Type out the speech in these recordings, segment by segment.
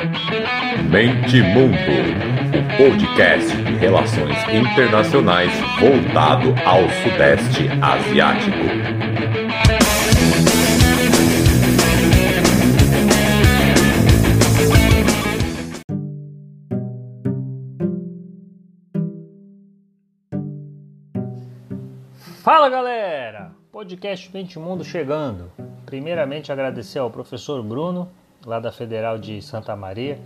Mente Mundo, o podcast de relações internacionais voltado ao Sudeste Asiático. Fala galera! Podcast Mente Mundo chegando. Primeiramente agradecer ao professor Bruno, lá da Federal de Santa Maria,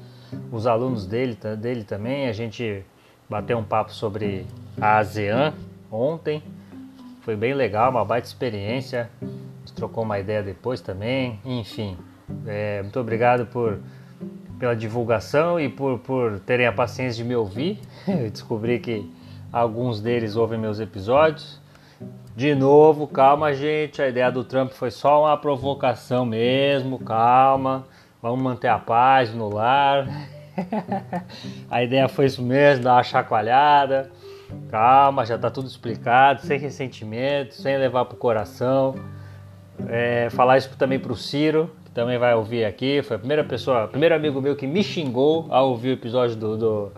os alunos dele, dele também. A gente bateu um papo sobre a ASEAN ontem. Foi bem legal, uma baita experiência. Trocou uma ideia depois também. Enfim, é, muito obrigado por, pela divulgação e por, por terem a paciência de me ouvir. Eu descobri que alguns deles ouvem meus episódios. De novo, calma, gente. A ideia do Trump foi só uma provocação mesmo. Calma. Vamos manter a paz no lar. a ideia foi isso mesmo, dar uma chacoalhada. Calma, já tá tudo explicado, sem ressentimento, sem levar pro coração. É, falar isso também pro Ciro, que também vai ouvir aqui. Foi a primeira pessoa, primeiro amigo meu que me xingou ao ouvir o episódio do, do,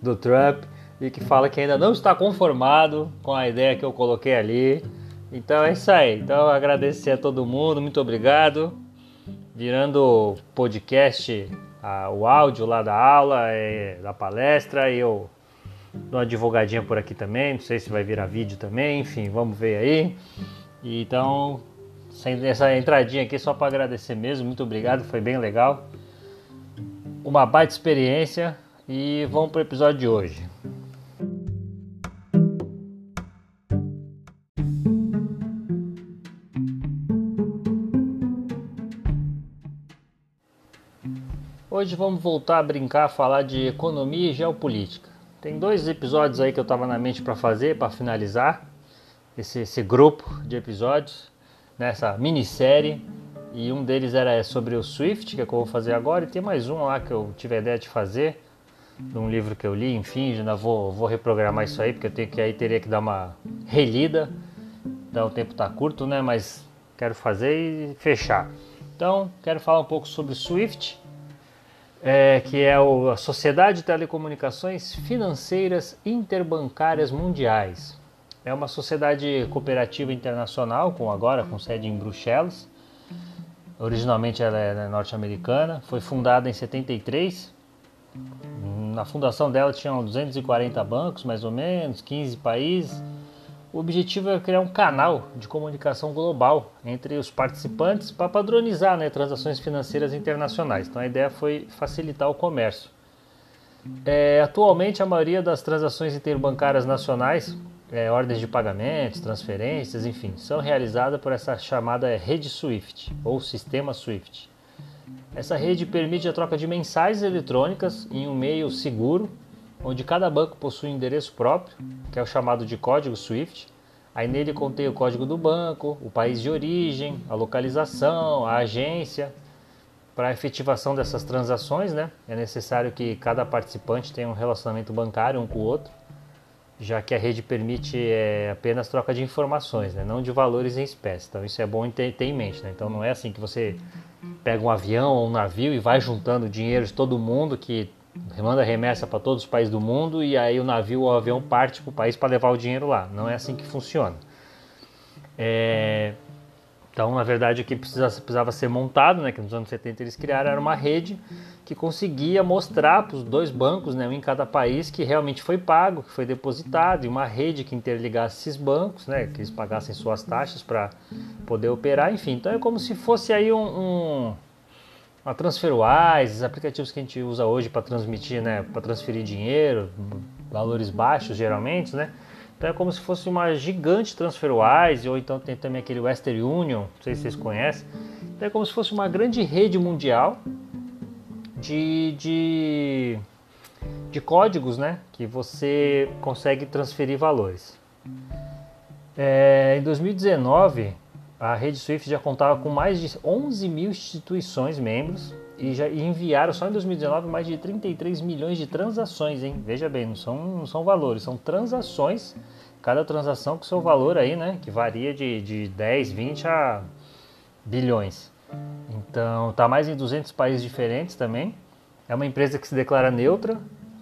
do Trump e que fala que ainda não está conformado com a ideia que eu coloquei ali. Então é isso aí. Então agradecer a todo mundo, muito obrigado. Virando podcast, a, o áudio lá da aula, é, da palestra, e eu dou uma divulgadinha por aqui também. Não sei se vai virar vídeo também, enfim, vamos ver aí. Então, essa entradinha aqui só para agradecer mesmo, muito obrigado, foi bem legal. Uma baita experiência e vamos para o episódio de hoje. Hoje vamos voltar a brincar, a falar de economia e geopolítica. Tem dois episódios aí que eu estava na mente para fazer, para finalizar esse, esse, grupo de episódios nessa minissérie. E um deles era sobre o Swift, que, é que eu vou fazer agora, e tem mais um lá que eu tive a ideia de fazer, de um livro que eu li, enfim, ainda vou, vou reprogramar isso aí, porque eu tenho que aí teria que dar uma relida. Então o tempo está curto, né? Mas quero fazer e fechar. Então, quero falar um pouco sobre o Swift é, que é o, a Sociedade de Telecomunicações Financeiras Interbancárias Mundiais. É uma sociedade cooperativa internacional, com agora com sede em Bruxelas. Originalmente ela é norte-americana, foi fundada em 73. Na fundação dela tinham 240 bancos, mais ou menos, 15 países o objetivo é criar um canal de comunicação global entre os participantes para padronizar né, transações financeiras internacionais. Então a ideia foi facilitar o comércio. É, atualmente a maioria das transações interbancárias nacionais, é, ordens de pagamentos, transferências, enfim, são realizadas por essa chamada rede SWIFT ou sistema SWIFT. Essa rede permite a troca de mensagens eletrônicas em um meio seguro onde cada banco possui um endereço próprio, que é o chamado de código SWIFT. Aí nele contém o código do banco, o país de origem, a localização, a agência. Para a efetivação dessas transações, né, é necessário que cada participante tenha um relacionamento bancário um com o outro, já que a rede permite é, apenas troca de informações, né, não de valores em espécie. Então isso é bom ter, ter em mente. Né? Então não é assim que você pega um avião ou um navio e vai juntando dinheiro de todo mundo que manda remessa para todos os países do mundo e aí o navio ou o avião parte para o país para levar o dinheiro lá. Não é assim que funciona. É... Então, na verdade, o que precisava, ser montado, né, que nos anos 70 eles criaram, era uma rede que conseguia mostrar para os dois bancos, né, um em cada país, que realmente foi pago, que foi depositado, e uma rede que interligasse esses bancos, né, que eles pagassem suas taxas para poder operar, enfim. Então, é como se fosse aí um, um a TransferWise, aplicativos que a gente usa hoje para transmitir, né, para transferir dinheiro, valores baixos geralmente, né? Então é como se fosse uma gigante TransferWise, ou então tem também aquele Western Union, não sei se vocês conhecem. Então é como se fosse uma grande rede mundial de, de, de códigos, né, que você consegue transferir valores. É, em 2019 a rede Swift já contava com mais de 11 mil instituições membros e já enviaram só em 2019 mais de 33 milhões de transações, hein? Veja bem, não são, não são valores, são transações. Cada transação com seu valor aí, né? Que varia de, de 10, 20 a bilhões. Então, tá mais em 200 países diferentes também. É uma empresa que se declara neutra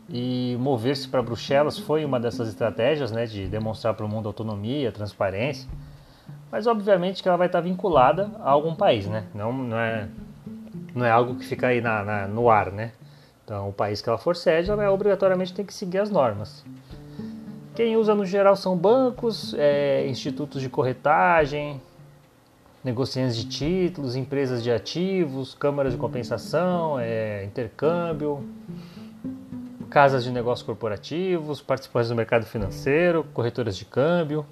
e mover-se para Bruxelas foi uma dessas estratégias, né, de demonstrar para o mundo autonomia, transparência. Mas obviamente que ela vai estar vinculada a algum país, né? Não, não, é, não é algo que fica aí na, na, no ar, né? Então, o país que ela for sede, ela obrigatoriamente tem que seguir as normas. Quem usa no geral são bancos, é, institutos de corretagem, negociantes de títulos, empresas de ativos, câmaras de compensação, é, intercâmbio, casas de negócios corporativos, participantes do mercado financeiro, corretoras de câmbio.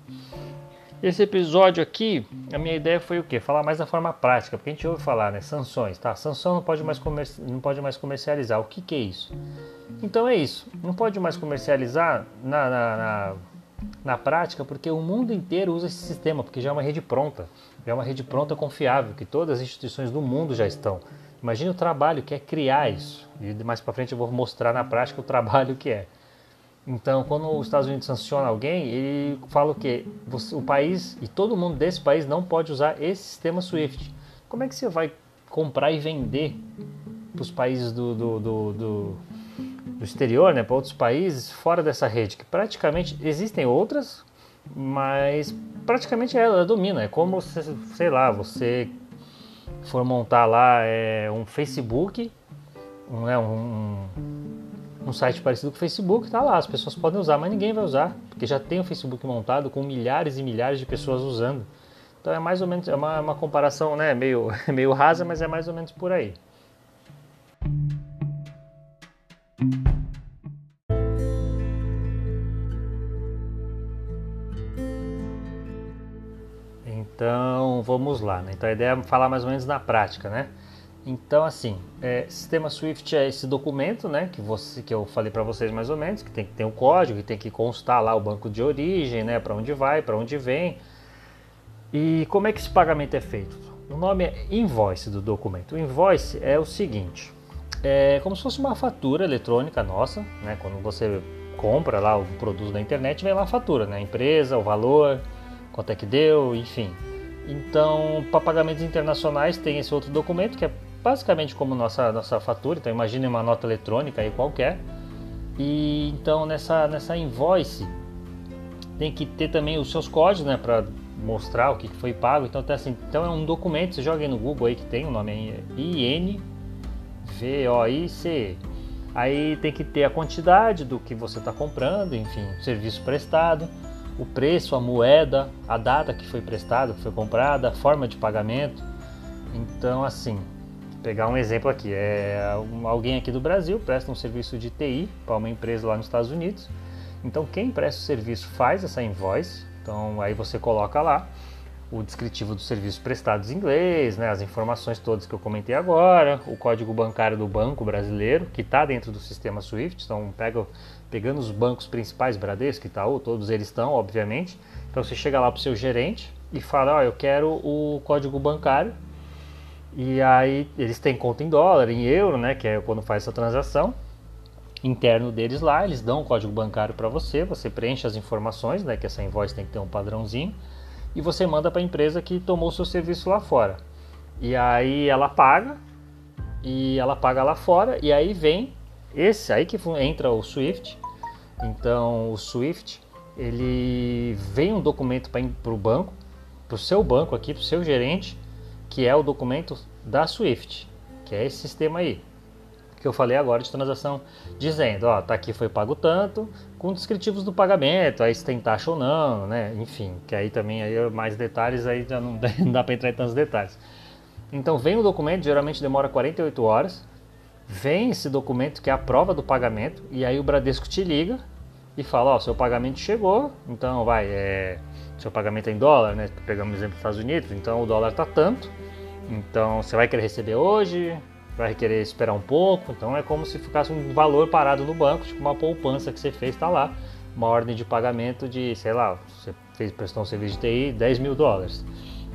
Esse episódio aqui, a minha ideia foi o quê? Falar mais da forma prática, porque a gente ouve falar, né? Sanções, tá? Sanção não pode mais, comerci não pode mais comercializar. O que, que é isso? Então é isso. Não pode mais comercializar na, na, na, na prática, porque o mundo inteiro usa esse sistema, porque já é uma rede pronta. Já é uma rede pronta confiável, que todas as instituições do mundo já estão. Imagine o trabalho que é criar isso. E mais para frente eu vou mostrar na prática o trabalho que é. Então, quando os Estados Unidos sanciona alguém, ele fala o quê? o país e todo mundo desse país não pode usar esse sistema SWIFT. Como é que você vai comprar e vender para os países do, do, do, do, do exterior, né, para outros países fora dessa rede? Que praticamente existem outras, mas praticamente ela domina. É como, sei lá, você for montar lá é, um Facebook, um, é, um, um site parecido com o Facebook, tá lá, as pessoas podem usar, mas ninguém vai usar, porque já tem o Facebook montado com milhares e milhares de pessoas usando. Então é mais ou menos, é uma, uma comparação né, meio, meio rasa, mas é mais ou menos por aí. Então vamos lá, né? Então a ideia é falar mais ou menos na prática, né? Então, assim, é, sistema Swift é esse documento, né, que você que eu falei para vocês mais ou menos, que tem que ter um código, que tem que constar lá o banco de origem, né, para onde vai, para onde vem. E como é que esse pagamento é feito? O nome é invoice do documento. O invoice é o seguinte: é como se fosse uma fatura eletrônica nossa, né? Quando você compra lá o produto na internet, vem lá a fatura, né? A empresa, o valor, quanto é que deu, enfim. Então, para pagamentos internacionais tem esse outro documento que é basicamente como nossa, nossa fatura, então imagine uma nota eletrônica aí qualquer. E então nessa, nessa invoice tem que ter também os seus códigos, né, para mostrar o que foi pago. Então, tá assim, então é um documento, você joga aí no Google aí que tem, o nome é INVOIC. Aí tem que ter a quantidade do que você está comprando, enfim, serviço prestado, o preço, a moeda, a data que foi prestado, que foi comprada, a forma de pagamento. Então, assim, pegar um exemplo aqui, é alguém aqui do Brasil presta um serviço de TI para uma empresa lá nos Estados Unidos. Então quem presta o serviço faz essa invoice. Então aí você coloca lá o descritivo dos serviços prestados em inglês, né, as informações todas que eu comentei agora, o código bancário do banco brasileiro que está dentro do sistema SWIFT. Então pega, pegando os bancos principais, Bradesco, Itaú, todos eles estão, obviamente. Então você chega lá para o seu gerente e fala, ó, oh, eu quero o código bancário e aí eles têm conta em dólar, em euro, né? Que é quando faz essa transação. Interno deles lá, eles dão o código bancário para você, você preenche as informações, né? Que essa invoice tem que ter um padrãozinho. E você manda para a empresa que tomou o seu serviço lá fora. E aí ela paga, e ela paga lá fora, e aí vem esse aí que entra o Swift. Então o Swift ele vem um documento para o banco, para o seu banco aqui, para o seu gerente, que é o documento da Swift, que é esse sistema aí que eu falei agora de transação, dizendo, ó, tá aqui foi pago tanto, com descritivos do pagamento, aí se tem taxa ou não, né? Enfim, que aí também aí mais detalhes aí já não dá para entrar em tantos detalhes. Então vem o documento, geralmente demora 48 horas. Vem esse documento que é a prova do pagamento e aí o Bradesco te liga e fala, ó, seu pagamento chegou, então vai, é, seu pagamento é em dólar, né? Pegamos o exemplo dos Estados Unidos, então o dólar tá tanto então você vai querer receber hoje, vai querer esperar um pouco. Então é como se ficasse um valor parado no banco, tipo uma poupança que você fez, está lá. Uma ordem de pagamento de, sei lá, você fez, prestou um serviço de TI, 10 mil dólares.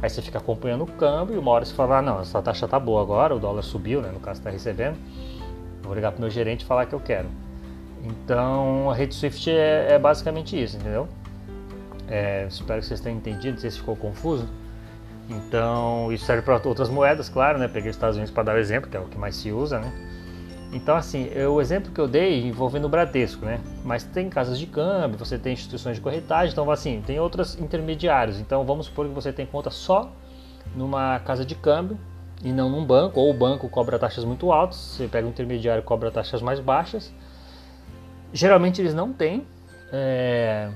Aí você fica acompanhando o câmbio e uma hora você fala, ah, não, essa taxa tá boa agora, o dólar subiu, né? No caso está recebendo. Vou ligar pro meu gerente e falar que eu quero. Então a rede Swift é, é basicamente isso, entendeu? É, espero que vocês tenham entendido, não sei se ficou confuso. Então, isso serve para outras moedas, claro, né? Peguei os Estados Unidos para dar o exemplo, que é o que mais se usa, né? Então, assim, eu, o exemplo que eu dei envolvendo o Bradesco, né? Mas tem casas de câmbio, você tem instituições de corretagem, então, assim, tem outros intermediários. Então, vamos supor que você tem conta só numa casa de câmbio e não num banco, ou o banco cobra taxas muito altas, você pega um intermediário cobra taxas mais baixas. Geralmente eles não têm, é,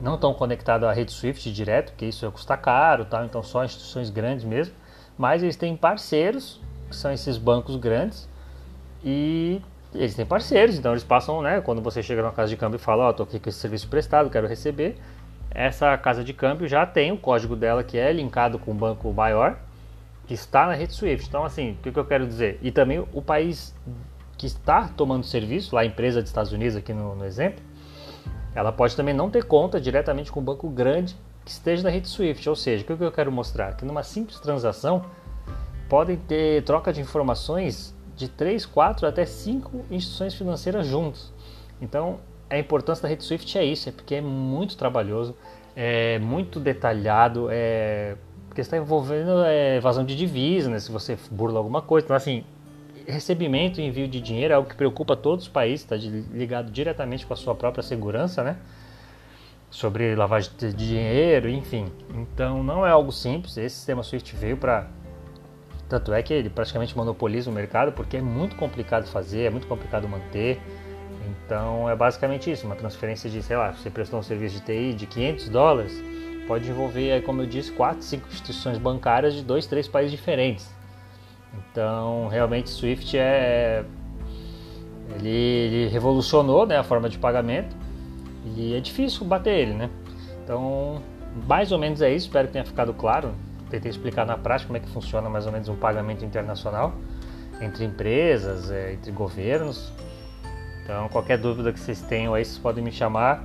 não estão conectados à rede Swift direto, porque isso custa caro, tal, então só instituições grandes mesmo. Mas eles têm parceiros, que são esses bancos grandes, e eles têm parceiros, então eles passam, né? Quando você chega numa casa de câmbio e fala, ó, oh, tô aqui com esse serviço prestado, quero receber. Essa casa de câmbio já tem o código dela que é linkado com o banco maior, que está na rede Swift. Então, assim, o que, eu quero dizer? E também o país que está tomando serviço, lá a empresa dos Estados Unidos aqui no, no exemplo, ela pode também não ter conta diretamente com um banco grande que esteja na rede Swift. Ou seja, o que eu quero mostrar? Que numa simples transação podem ter troca de informações de 3, 4 até 5 instituições financeiras juntos. Então, a importância da rede Swift é isso, é porque é muito trabalhoso, é muito detalhado, é porque está envolvendo é, evasão de divisa, né, se você burla alguma coisa. Então, assim, recebimento e envio de dinheiro é algo que preocupa todos os países, está ligado diretamente com a sua própria segurança, né? Sobre lavagem de dinheiro, enfim. Então, não é algo simples. Esse sistema Swift veio para tanto é que ele praticamente monopoliza o mercado porque é muito complicado fazer, é muito complicado manter. Então é basicamente isso, uma transferência de, sei lá, você prestou um serviço de TI de 500 dólares, pode envolver, como eu disse, 4, 5 instituições bancárias de dois, três países diferentes. Então realmente Swift é ele, ele revolucionou né, a forma de pagamento e é difícil bater ele, né? Então mais ou menos é isso, espero que tenha ficado claro tentei explicar na prática como é que funciona mais ou menos um pagamento internacional entre empresas, é, entre governos. Então, qualquer dúvida que vocês tenham aí, vocês podem me chamar.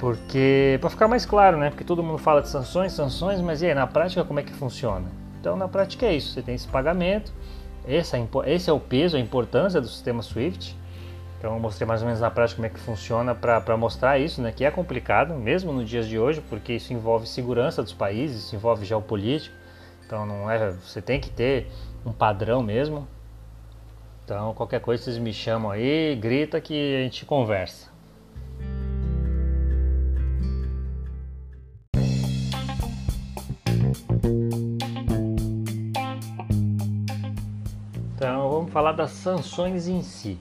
Porque, para ficar mais claro, né? Porque todo mundo fala de sanções, sanções, mas e aí, na prática, como é que funciona? Então, na prática é isso: você tem esse pagamento, esse é, esse é o peso, a importância do sistema SWIFT. Então eu mostrei mais ou menos na prática como é que funciona para mostrar isso, né? Que é complicado, mesmo nos dias de hoje, porque isso envolve segurança dos países, isso envolve geopolítica. Então não é, você tem que ter um padrão mesmo. Então qualquer coisa vocês me chamam aí, grita que a gente conversa. Falar das sanções em si.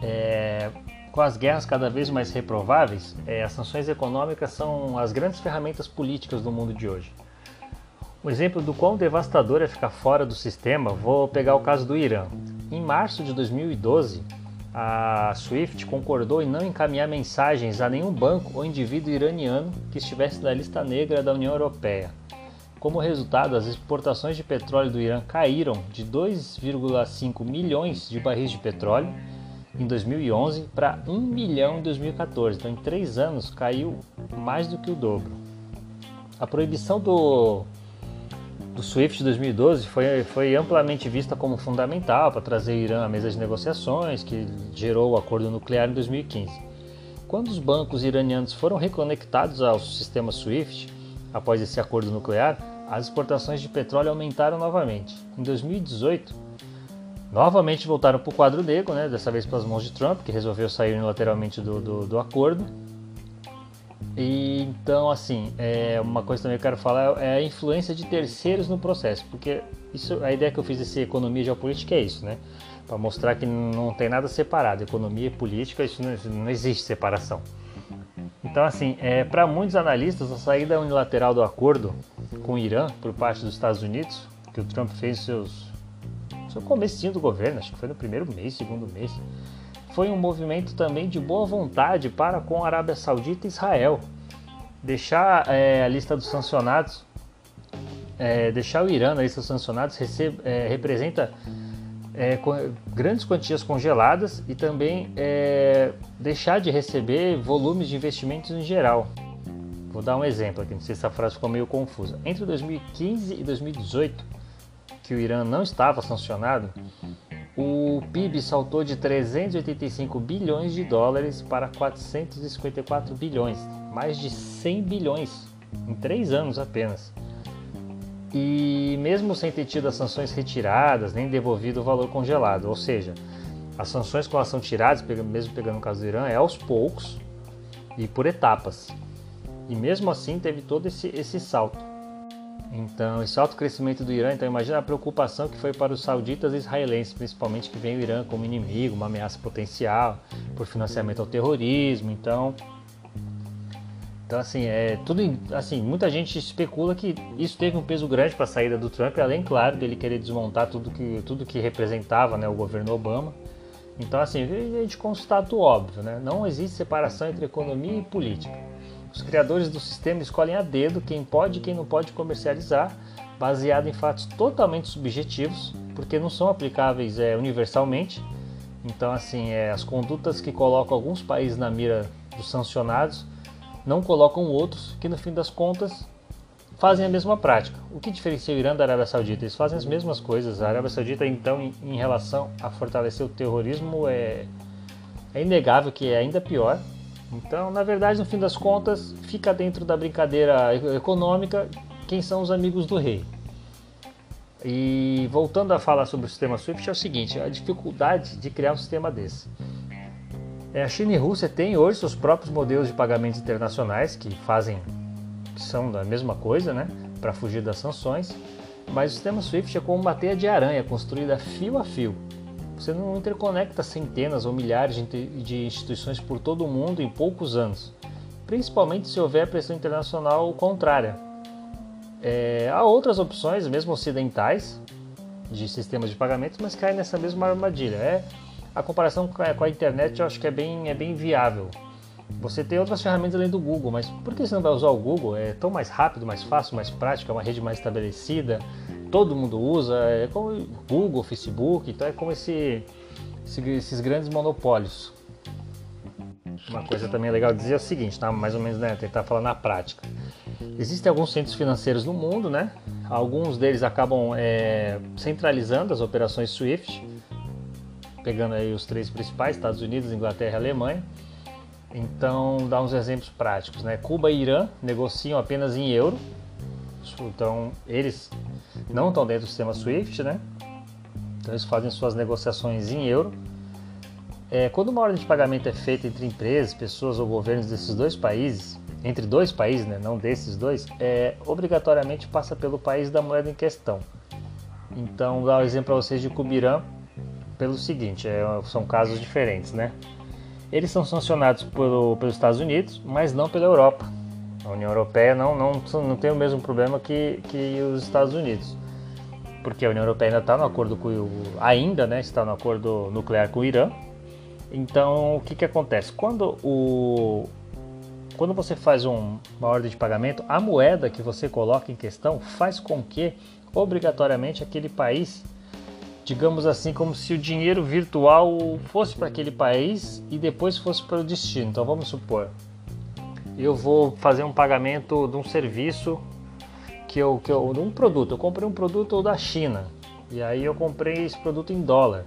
É, com as guerras cada vez mais reprováveis, é, as sanções econômicas são as grandes ferramentas políticas do mundo de hoje. Um exemplo do quão devastador é ficar fora do sistema, vou pegar o caso do Irã. Em março de 2012, a SWIFT concordou em não encaminhar mensagens a nenhum banco ou indivíduo iraniano que estivesse na lista negra da União Europeia. Como resultado, as exportações de petróleo do Irã caíram de 2,5 milhões de barris de petróleo em 2011 para 1 milhão em 2014. Então, em três anos, caiu mais do que o dobro. A proibição do, do SWIFT de 2012 foi, foi amplamente vista como fundamental para trazer o Irã à mesa de negociações, que gerou o acordo nuclear em 2015. Quando os bancos iranianos foram reconectados ao sistema SWIFT, após esse acordo nuclear, as exportações de petróleo aumentaram novamente. Em 2018, Novamente voltaram para o quadro negro, né? dessa vez pelas mãos de Trump, que resolveu sair unilateralmente do, do, do acordo. E, então, assim, é, uma coisa também que eu quero falar é a influência de terceiros no processo, porque isso, a ideia que eu fiz desse economia geopolítica é isso, né? Para mostrar que não tem nada separado, economia e política, isso não, não existe separação. Então, assim, é, para muitos analistas, a saída unilateral do acordo com o Irã por parte dos Estados Unidos, que o Trump fez seus no começo do governo, acho que foi no primeiro mês, segundo mês, foi um movimento também de boa vontade para com a Arábia Saudita e Israel. Deixar é, a lista dos sancionados, é, deixar o Irã na lista dos sancionados é, representa é, grandes quantias congeladas e também é, deixar de receber volumes de investimentos em geral. Vou dar um exemplo aqui, não sei se essa frase ficou meio confusa. Entre 2015 e 2018, que o Irã não estava sancionado, o PIB saltou de 385 bilhões de dólares para 454 bilhões, mais de 100 bilhões em três anos apenas. E mesmo sem ter tido as sanções retiradas, nem devolvido o valor congelado. Ou seja, as sanções quando elas são tiradas, mesmo pegando o caso do Irã, é aos poucos e por etapas. E mesmo assim teve todo esse, esse salto. Então, esse alto crescimento do Irã, então imagina a preocupação que foi para os sauditas e israelenses, principalmente que vem o Irã como inimigo, uma ameaça potencial por financiamento ao terrorismo. Então, então assim, é tudo assim, muita gente especula que isso teve um peso grande para a saída do Trump, além claro dele querer desmontar tudo que tudo que representava, né, o governo Obama. Então assim, a gente constata o óbvio, né? Não existe separação entre economia e política. Os criadores do sistema escolhem a dedo quem pode e quem não pode comercializar, baseado em fatos totalmente subjetivos, porque não são aplicáveis é, universalmente. Então, assim, é, as condutas que colocam alguns países na mira dos sancionados não colocam outros que, no fim das contas, fazem a mesma prática. O que diferencia o Irã da Arábia Saudita? Eles fazem as mesmas coisas. A Arábia Saudita, então, em, relação a fortalecer o terrorismo, é, é inegável que é ainda pior. Então, na verdade, no fim das contas, fica dentro da brincadeira econômica quem são os amigos do rei. E voltando a falar sobre o sistema SWIFT, é o seguinte: a dificuldade de criar um sistema desse. É, a China e a Rússia têm hoje seus próprios modelos de pagamentos internacionais que fazem, que são da mesma coisa, né, para fugir das sanções. Mas o sistema SWIFT é como uma teia de aranha construída fio a fio você não interconecta centenas ou milhares de instituições por todo o mundo em poucos anos, principalmente se houver pressão internacional contrária. É, há outras opções, mesmo ocidentais, de sistemas de pagamentos, mas caem nessa mesma armadilha. É, a comparação com a, internet eu acho que é bem, é bem viável. Você tem outras ferramentas além do Google, mas por que você não vai usar o Google? É tão mais rápido, mais fácil, mais prático, é uma rede mais estabelecida, todo mundo usa, é como Google, Facebook, então é como esse, esses grandes monopólios. Uma coisa também legal dizer é o seguinte, tá? mais ou menos né, tentar falar na prática. Existem alguns centros financeiros no mundo, né? Alguns deles acabam é, centralizando as operações SWIFT, pegando aí os três principais, Estados Unidos, Inglaterra e Alemanha. Então, dá uns exemplos práticos, né? Cuba e Irã negociam apenas em euro, então eles não estão dentro do sistema SWIFT, né? Então eles fazem suas negociações em euro. É, quando uma ordem de pagamento é feita entre empresas, pessoas ou governos desses dois países, entre dois países, né, não desses dois, é, obrigatoriamente passa pelo país da moeda em questão. Então, dar um exemplo para vocês de Cubirã pelo seguinte: é, são casos diferentes, né? Eles são sancionados pelo, pelos Estados Unidos, mas não pela Europa. A União Europeia não, não, não tem o mesmo problema que, que os Estados Unidos. Porque a União Europeia ainda está no acordo com o, ainda né, está no acordo nuclear com o Irã. Então o que, que acontece? Quando, o, quando você faz um, uma ordem de pagamento, a moeda que você coloca em questão faz com que obrigatoriamente aquele país, digamos assim, como se o dinheiro virtual fosse para aquele país e depois fosse para o destino. Então vamos supor, eu vou fazer um pagamento de um serviço que eu, que eu de um produto. Eu comprei um produto da China e aí eu comprei esse produto em dólar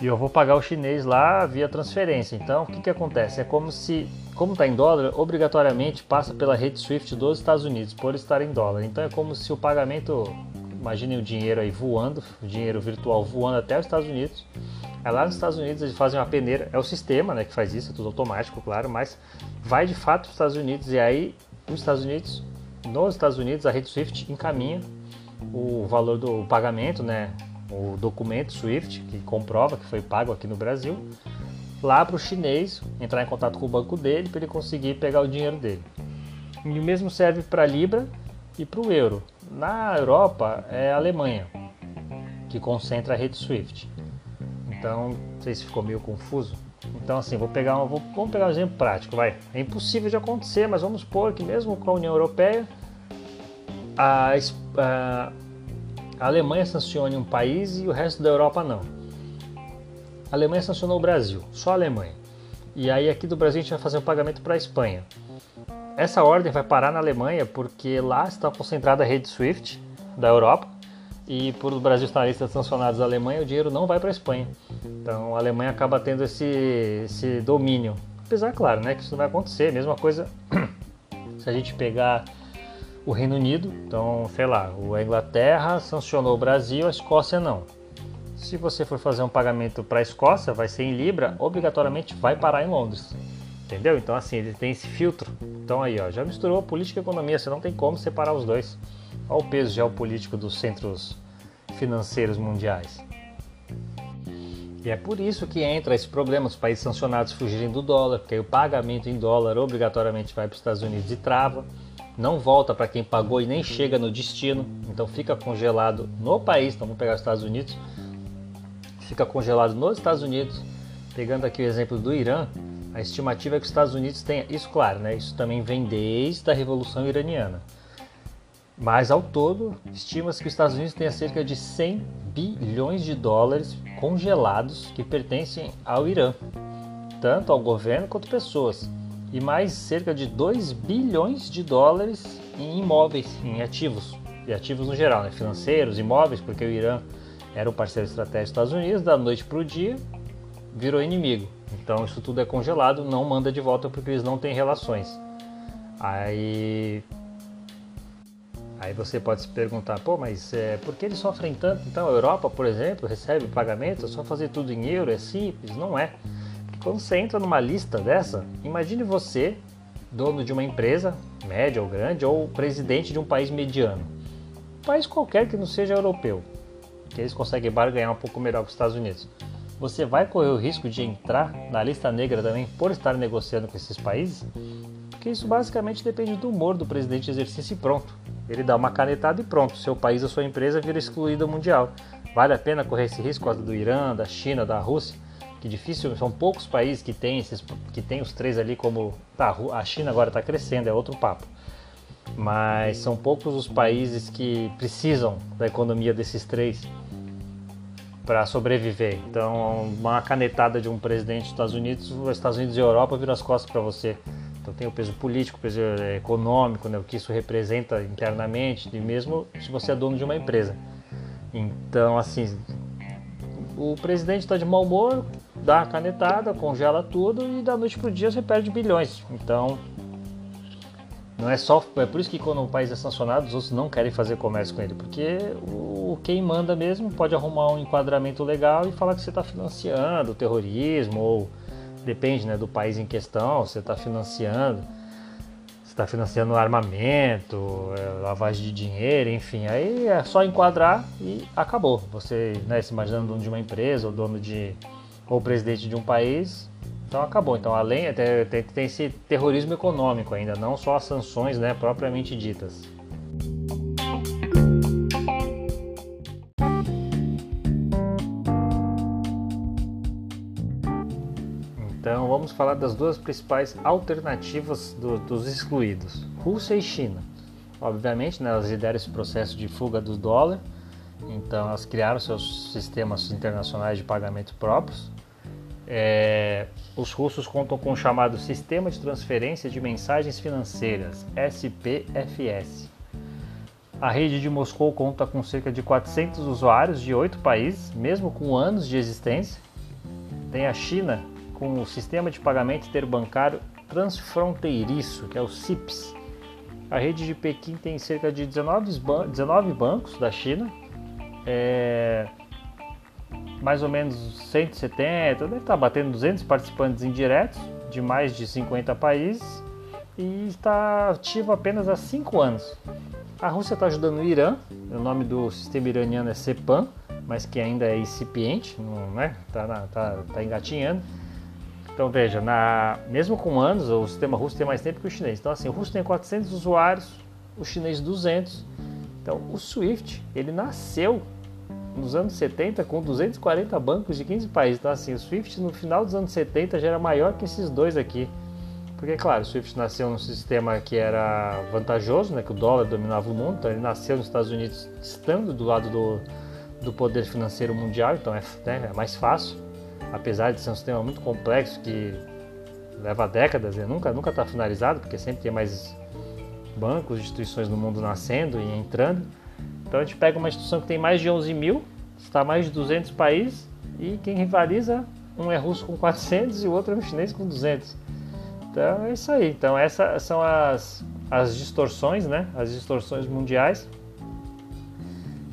e eu vou pagar o chinês lá via transferência. Então, o que, que acontece? É como se, como está em dólar, obrigatoriamente passa pela rede SWIFT dos Estados Unidos por estar em dólar. Então, é como se o pagamento, imaginem o dinheiro aí voando, o dinheiro virtual voando até os Estados Unidos é lá nos Estados Unidos eles fazem uma peneira, é o sistema né, que faz isso, é tudo automático, claro, mas vai de fato para os Estados Unidos e aí nos Estados Unidos, nos Estados Unidos a rede Swift encaminha o valor do pagamento, né, o documento Swift que comprova que foi pago aqui no Brasil, lá para o chinês entrar em contato com o banco dele para ele conseguir pegar o dinheiro dele. E o mesmo serve para a Libra e para o euro. Na Europa é a Alemanha que concentra a rede Swift. Então, não sei se ficou meio confuso. Então, assim, vou pegar um, vou, vamos pegar um exemplo prático, vai. É impossível de acontecer, mas vamos supor que mesmo com a União Europeia, a, a, a Alemanha sancione um país e o resto da Europa não. A Alemanha sancionou o Brasil, só a Alemanha. E aí aqui do Brasil a gente vai fazer um pagamento para a Espanha. Essa ordem vai parar na Alemanha porque lá está concentrada a rede SWIFT da Europa e por o Brasil estar lista sancionados da Alemanha, o dinheiro não vai para a Espanha. Então a Alemanha acaba tendo esse, esse domínio. Apesar, claro, né, que isso não vai acontecer. Mesma coisa se a gente pegar o Reino Unido. Então, sei lá, a Inglaterra sancionou o Brasil, a Escócia não. Se você for fazer um pagamento para a Escócia, vai ser em Libra, obrigatoriamente vai parar em Londres. Entendeu? Então, assim, ele tem esse filtro. Então, aí, ó, já misturou política e economia, você não tem como separar os dois. Olha o peso geopolítico dos centros financeiros mundiais. E é por isso que entra esse problema, os países sancionados fugirem do dólar, porque aí o pagamento em dólar obrigatoriamente vai para os Estados Unidos e trava, não volta para quem pagou e nem chega no destino, então fica congelado no país, então vamos pegar os Estados Unidos, fica congelado nos Estados Unidos. Pegando aqui o exemplo do Irã, a estimativa é que os Estados Unidos tenha, isso claro, né, isso também vem desde a Revolução Iraniana, mas ao todo, estima-se que os Estados Unidos tenha cerca de 100 bilhões de dólares congelados que pertencem ao Irã, tanto ao governo quanto pessoas, e mais cerca de 2 bilhões de dólares em imóveis, em ativos, e ativos no geral, né? financeiros, imóveis, porque o Irã era o parceiro estratégico dos Estados Unidos, da noite para o dia virou inimigo. Então isso tudo é congelado, não manda de volta porque eles não têm relações. Aí Aí você pode se perguntar, pô, mas é, por que eles sofrem tanto? Então a Europa, por exemplo, recebe pagamento, é só fazer tudo em euro, é simples, não é. Quando você entra numa lista dessa, imagine você, dono de uma empresa, média ou grande, ou presidente de um país mediano. Um país qualquer que não seja europeu, que eles conseguem barganhar um pouco melhor que os Estados Unidos. Você vai correr o risco de entrar na lista negra também por estar negociando com esses países? Porque isso basicamente depende do humor do presidente de exercício e pronto. Ele dá uma canetada e pronto, seu país ou sua empresa vira excluída mundial. Vale a pena correr esse risco do Irã, da China, da Rússia? Que difícil, são poucos países que têm esses, que tem os três ali como, tá, a China agora está crescendo, é outro papo. Mas são poucos os países que precisam da economia desses três para sobreviver. Então, uma canetada de um presidente dos Estados Unidos, os Estados Unidos e a Europa viram as costas para você. Então tem o peso político, o peso eh, econômico, né, o que isso representa internamente, e mesmo se você é dono de uma empresa. Então, assim, o presidente está de mau humor, dá a canetada, congela tudo e da noite para o dia você perde bilhões. Então, não é só. É por isso que quando o país é sancionado, os outros não querem fazer comércio com ele, porque o quem manda mesmo pode arrumar um enquadramento legal e falar que você está financiando o terrorismo ou depende né, do país em questão, você está financiando, você está financiando armamento, é, lavagem de dinheiro, enfim, aí é só enquadrar e acabou. Você, né, se imaginando dono de uma empresa ou dono de ou presidente de um país, então acabou. Então além tem, tem esse terrorismo econômico ainda, não só as sanções, né, propriamente ditas. vamos falar das duas principais alternativas do, dos excluídos, Rússia e China. Obviamente, né, elas lideram esse processo de fuga do dólar, então elas criaram seus sistemas internacionais de pagamento próprios. É, os russos contam com o chamado Sistema de Transferência de Mensagens Financeiras, SPFS. A rede de Moscou conta com cerca de 400 usuários de oito países, mesmo com anos de existência. Tem a China, com o Sistema de Pagamento Interbancário Transfronteiriço, que é o CIPS. A rede de Pequim tem cerca de 19, 19 bancos da China, é, mais ou menos 170, deve estar batendo 200 participantes indiretos de mais de 50 países e está ativo apenas há 5 anos. A Rússia está ajudando o Irã, o nome do sistema iraniano é CEPAM, mas que ainda é incipiente, está né? tá, tá, tá engatinhando. Então veja, na, mesmo com anos, o sistema russo tem mais tempo que o chinês. Então assim, o russo tem 400 usuários, o chinês 200. Então o Swift, ele nasceu nos anos 70 com 240 bancos de 15 países. Então assim, o Swift no final dos anos 70 já era maior que esses dois aqui. Porque claro, o Swift nasceu num sistema que era vantajoso, né, que o dólar dominava o mundo, então ele nasceu nos Estados Unidos estando do lado do, do poder financeiro mundial, então é, né, é mais fácil apesar de ser um sistema muito complexo que leva décadas e nunca nunca está finalizado, porque sempre tem mais bancos, instituições no mundo nascendo e entrando. Então a gente pega uma instituição que tem mais de 11 mil, está mais de 200 países e quem rivaliza um é russo com 400 e o outro é um chinês com 200. Então é isso aí. Então essas são as as distorções, né? As distorções mundiais.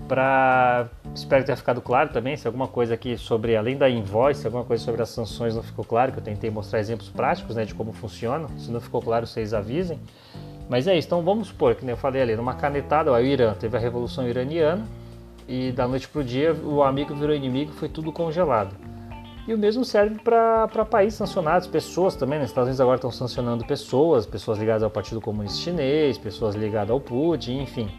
Para espero que tenha ficado claro também, se alguma coisa aqui sobre além da invoice, alguma coisa sobre as sanções não ficou claro, que eu tentei mostrar exemplos práticos, né, de como funciona. Se não ficou claro, vocês avisem. Mas é isso, então vamos supor, que nem eu falei ali, numa canetada, ó, o Irã teve a revolução iraniana e da noite pro dia o amigo virou inimigo, foi tudo congelado. E o mesmo serve para países sancionados, pessoas também. Né? Os Estados Unidos agora estão sancionando pessoas, pessoas ligadas ao Partido Comunista Chinês, pessoas ligadas ao Putin, enfim.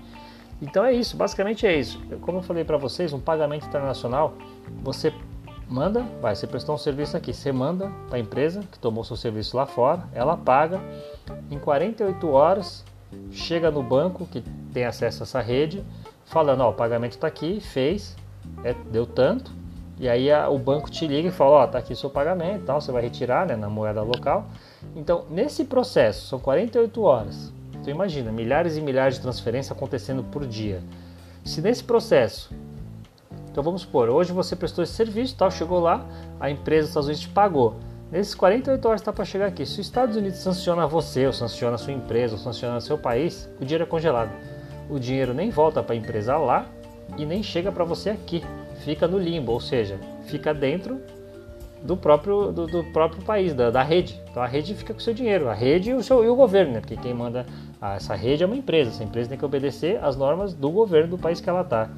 Então é isso, basicamente é isso. Como eu falei para vocês, um pagamento internacional, você manda, vai, você prestou um serviço aqui, você manda para a empresa que tomou seu serviço lá fora, ela paga, em 48 horas chega no banco que tem acesso a essa rede, falando, ó, o pagamento está aqui, fez, é, deu tanto, e aí a, o banco te liga e fala, ó, tá aqui seu pagamento, tal, você vai retirar, né, na moeda local. Então, nesse processo, são 48 horas. Então imagina, milhares e milhares de transferências acontecendo por dia. Se nesse processo, então vamos supor, hoje você prestou esse serviço, tal, chegou lá, a empresa dos Estados Unidos te pagou. Nesses 48 horas está para chegar aqui. Se os Estados Unidos sanciona você, ou sanciona a sua empresa, ou sanciona seu país, o dinheiro é congelado. O dinheiro nem volta para a empresa lá e nem chega para você aqui fica no limbo, ou seja, fica dentro do próprio, do, do próprio país, da, da, rede. Então a rede fica com o seu dinheiro, a rede e o, seu, e o governo, né? porque quem manda ah, essa rede é uma empresa, essa empresa tem que obedecer às normas do governo do país que ela está.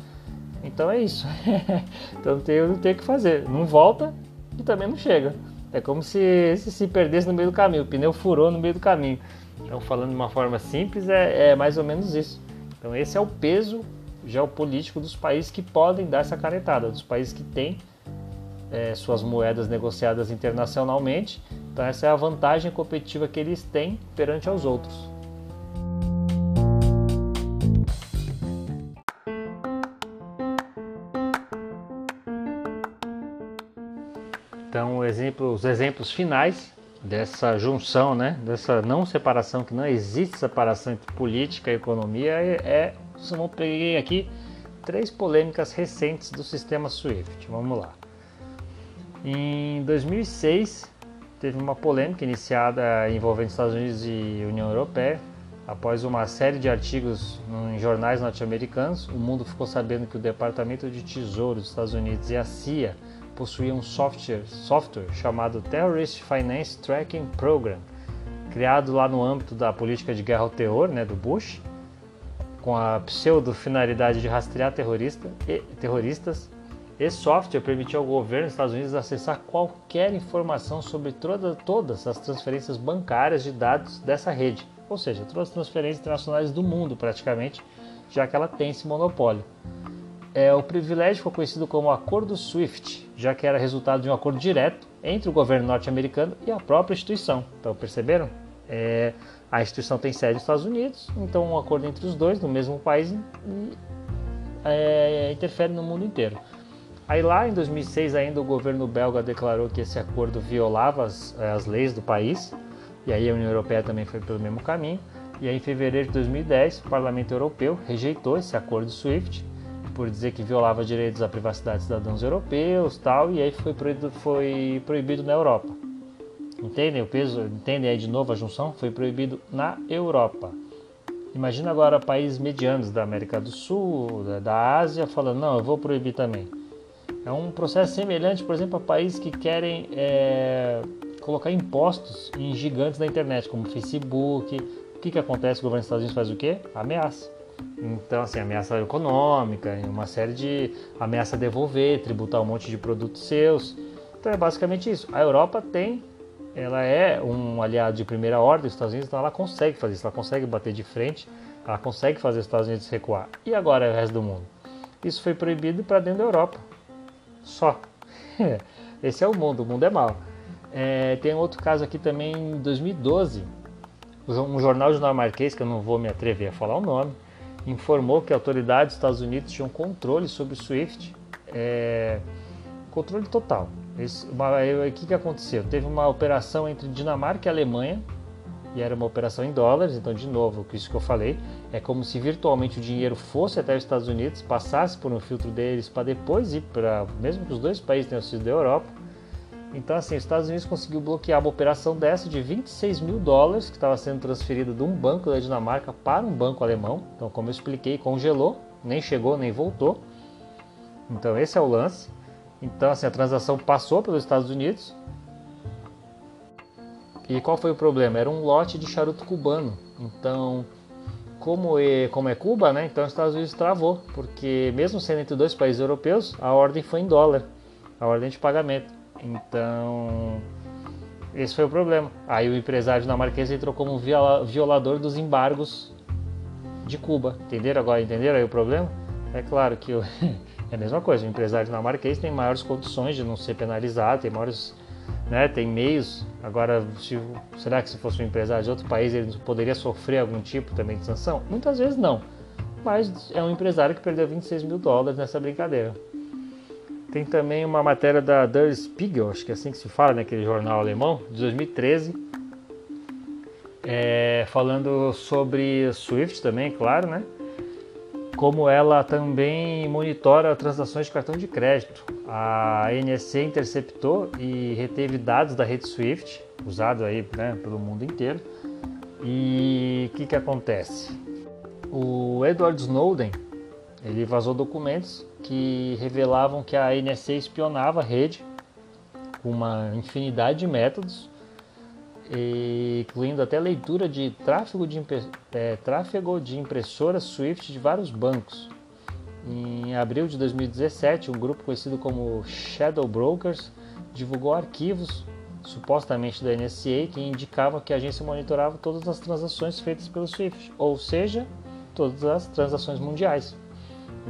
Então é isso. então tem, não tem o que fazer. Não volta e também não chega. É como se, se se perdesse no meio do caminho, o pneu furou no meio do caminho. Então, falando de uma forma simples, é, é mais ou menos isso. Então, esse é o peso geopolítico dos países que podem dar essa canetada, dos países que têm é, suas moedas negociadas internacionalmente. Então essa é a vantagem competitiva que eles têm perante aos outros. Exemplo, os exemplos finais dessa junção, né, dessa não separação, que não existe separação entre política e economia, é, é eu peguei aqui três polêmicas recentes do sistema SWIFT. Vamos lá. Em 2006, teve uma polêmica iniciada envolvendo Estados Unidos e União Europeia. Após uma série de artigos em jornais norte-americanos, o mundo ficou sabendo que o Departamento de Tesouro dos Estados Unidos e a CIA possuíam um software, software chamado Terrorist Finance Tracking Program, criado lá no âmbito da política de guerra ao terror né, do Bush com a pseudo-finalidade de rastrear terrorista e, terroristas. Esse software permitiu ao governo dos Estados Unidos acessar qualquer informação sobre toda, todas as transferências bancárias de dados dessa rede, ou seja, todas as transferências internacionais do mundo praticamente, já que ela tem esse monopólio. É, o privilégio foi conhecido como Acordo SWIFT, já que era resultado de um acordo direto entre o governo norte-americano e a própria instituição. Então, perceberam? É, a instituição tem sede nos Estados Unidos, então um acordo entre os dois, no mesmo país, é, interfere no mundo inteiro. Aí lá em 2006 ainda o governo belga declarou que esse acordo violava as, é, as leis do país, e aí a União Europeia também foi pelo mesmo caminho. E aí em fevereiro de 2010 o Parlamento Europeu rejeitou esse acordo SWIFT por dizer que violava direitos à privacidade de cidadãos europeus tal, e aí foi proibido, foi proibido na Europa. Entendem o peso? Entendem aí de novo a junção? Foi proibido na Europa. Imagina agora países medianos da América do Sul, da Ásia, falando: não, eu vou proibir também. É um processo semelhante, por exemplo, a países que querem é, colocar impostos em gigantes da internet, como Facebook. O que, que acontece? O governo dos Estados Unidos faz o quê? Ameaça. Então, assim, ameaça econômica, uma série de ameaça devolver, tributar um monte de produtos seus. Então é basicamente isso. A Europa tem ela é um aliado de primeira ordem dos Estados Unidos, então ela consegue fazer isso, ela consegue bater de frente, ela consegue fazer os Estados Unidos recuar. E agora é o resto do mundo? Isso foi proibido para dentro da Europa. Só. Esse é o mundo, o mundo é mau. É, tem outro caso aqui também em 2012. Um jornal dinamarquês, que eu não vou me atrever a falar o nome, informou que autoridades dos Estados Unidos tinham controle sobre o SWIFT, é, controle total o que, que aconteceu? Teve uma operação entre Dinamarca e Alemanha, e era uma operação em dólares, então, de novo, isso que eu falei, é como se virtualmente o dinheiro fosse até os Estados Unidos, passasse por um filtro deles para depois ir para, mesmo que os dois países tenham sido da Europa, Então, assim, os Estados Unidos conseguiu bloquear uma operação dessa de 26 mil dólares que estava sendo transferida de um banco da Dinamarca para um banco alemão. Então, como eu expliquei, congelou, nem chegou, nem voltou. Então, esse é o lance. Então, assim, a transação passou pelos Estados Unidos. E qual foi o problema? Era um lote de charuto cubano. Então, como é, como é Cuba, né? Então os Estados Unidos travou, porque mesmo sendo entre dois países europeus, a ordem foi em dólar, a ordem de pagamento. Então, esse foi o problema. Aí o empresário dinamarquês entrou como violador dos embargos de Cuba. Entenderam agora? Entenderam aí o problema? É claro que é a mesma coisa. O empresário dinamarquês tem maiores condições de não ser penalizado, tem maiores né, tem meios. Agora, se, será que se fosse um empresário de outro país ele poderia sofrer algum tipo também de sanção? Muitas vezes não. Mas é um empresário que perdeu 26 mil dólares nessa brincadeira. Tem também uma matéria da Der Spiegel, acho que é assim que se fala, naquele jornal alemão, de 2013, é, falando sobre Swift também, claro, né? Como ela também monitora transações de cartão de crédito. A NSC interceptou e reteve dados da rede Swift, usado aí né, pelo mundo inteiro. E o que, que acontece? O Edward Snowden ele vazou documentos que revelavam que a NSA espionava a rede com uma infinidade de métodos, incluindo até leitura de tráfego de, é, tráfego de impressoras Swift de vários bancos. Em abril de 2017, um grupo conhecido como Shadow Brokers divulgou arquivos supostamente da NSA que indicavam que a agência monitorava todas as transações feitas pelo SWIFT, ou seja, todas as transações mundiais.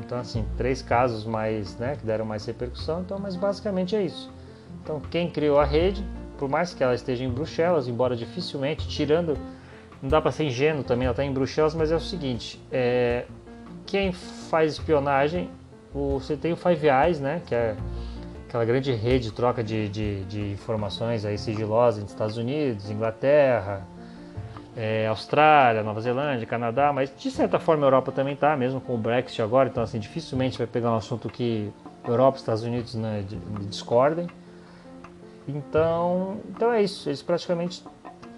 Então, assim, três casos mais, né, que deram mais repercussão, então, mas basicamente é isso. Então, quem criou a rede, por mais que ela esteja em Bruxelas, embora dificilmente, tirando, não dá para ser ingênuo também, ela está em Bruxelas, mas é o seguinte, é, quem faz espionagem, você tem o Five Eyes, né, que é aquela grande rede de troca de, de, de informações aí sigilosas entre Estados Unidos, Inglaterra, é, Austrália, Nova Zelândia, Canadá, mas de certa forma a Europa também está, mesmo com o Brexit agora, então assim, dificilmente vai pegar um assunto que Europa e Estados Unidos né, discordem. Então, então é isso, eles praticamente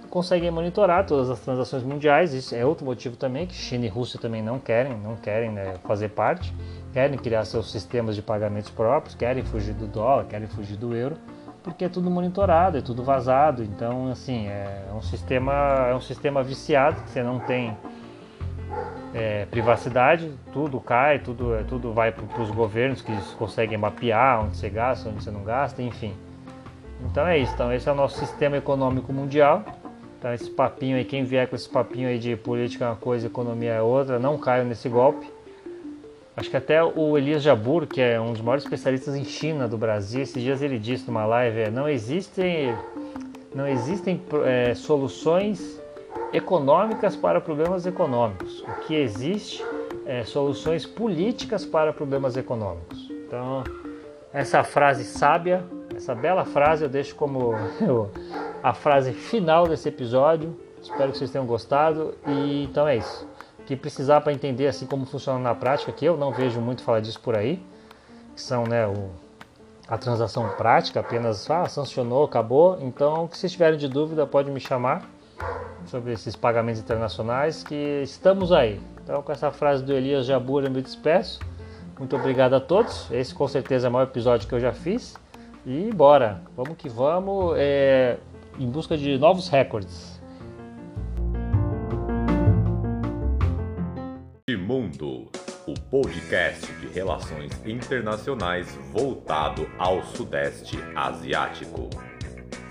conseguem monitorar todas as transações mundiais, isso é outro motivo também que China e Rússia também não querem, não querem né, fazer parte, querem criar seus sistemas de pagamentos próprios, querem fugir do dólar, querem fugir do euro porque é tudo monitorado, é tudo vazado. Então, assim, é um sistema, é um sistema viciado, que você não tem é, privacidade, tudo cai, tudo, é, tudo vai para os governos que conseguem mapear onde você gasta, onde você não gasta, enfim. Então é isso. Então esse é o nosso sistema econômico mundial. Então esse papinho aí, quem vier com esse papinho aí de política é uma coisa, economia é outra, não caia nesse golpe. Acho que até o Elias Jabur, que é um dos maiores especialistas em China do Brasil, esses dias ele disse numa live: é, não existem, não existem é, soluções econômicas para problemas econômicos. O que existe é soluções políticas para problemas econômicos. Então, essa frase sábia, essa bela frase eu deixo como a frase final desse episódio. Espero que vocês tenham gostado e então é isso que precisar para entender assim como funciona na prática, que eu não vejo muito falar disso por aí, que são né, o, a transação prática, apenas ah, sancionou, acabou. Então, se tiverem de dúvida, pode me chamar sobre esses pagamentos internacionais, que estamos aí. Então, com essa frase do Elias Jabur, eu me despeço. Muito obrigado a todos. Esse com certeza é o maior episódio que eu já fiz. E bora, vamos que vamos, é, em busca de novos recordes. Mundo, o podcast de relações internacionais voltado ao Sudeste Asiático.